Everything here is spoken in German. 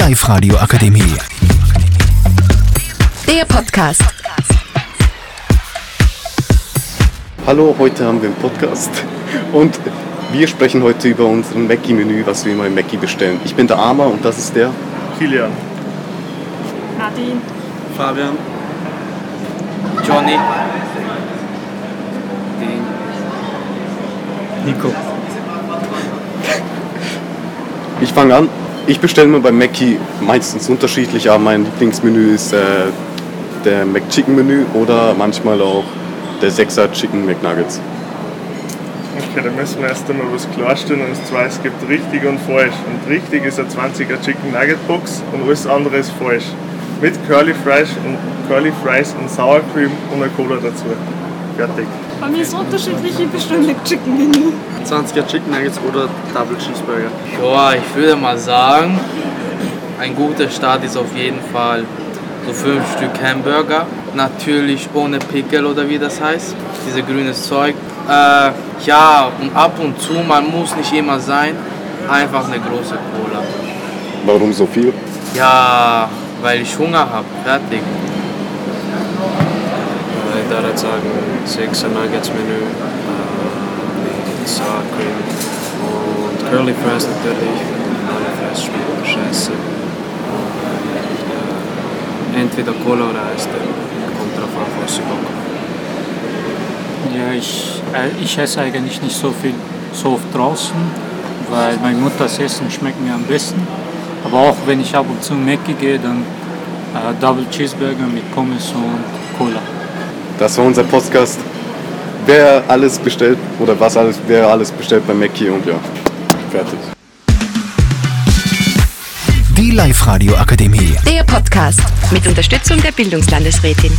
Live-Radio Akademie. Der Podcast. Hallo, heute haben wir einen Podcast und wir sprechen heute über unser Mackie-Menü, was wir immer im Mackie bestellen. Ich bin der Arma und das ist der. Kilian. Nadine. Fabian. Johnny. Nico. Ich fange an. Ich bestelle mir bei Mackie meistens unterschiedlich, aber mein Lieblingsmenü ist äh, der McChicken-Menü oder manchmal auch der 6er Chicken McNuggets. Okay, da müssen wir erst einmal was klarstellen. Und zwar, es gibt richtig und falsch. Und richtig ist eine 20er Chicken Nugget Box und alles andere ist falsch. Mit Curly Fries und, Curly Fries und Sour Cream und einer Cola dazu. Fertig. Bei mir ist unterschiedlich, ich bestelle Chicken Menü. 20er Chicken Nuggets oder Double Cheeseburger. Boah, ich würde mal sagen, ein guter Start ist auf jeden Fall so fünf Stück Hamburger. Natürlich ohne Pickel oder wie das heißt. Diese grünes Zeug. Äh, ja, und ab und zu, man muss nicht immer sein, einfach eine große Cola. Warum so viel? Ja, weil ich Hunger habe. Fertig. Ich würde sagen, 6 Nuggets Menü mit Sour Cream und Curly Fries natürlich. Curly Fries schmecken scheiße. Und, äh, entweder Cola oder Eis, kommt drauf an, was sie Bock. Ja, ich, äh, ich esse eigentlich nicht so viel so oft draußen, weil meine Mutters Essen schmeckt mir am besten. Aber auch wenn ich ab und zu Mackie gehe, dann äh, Double Cheeseburger mit Pommes und Cola. Das war unser Podcast. Wer alles bestellt oder was alles, wer alles bestellt bei Mackie und ja, fertig. Die Live-Radio Akademie. Der Podcast mit Unterstützung der Bildungslandesrätin.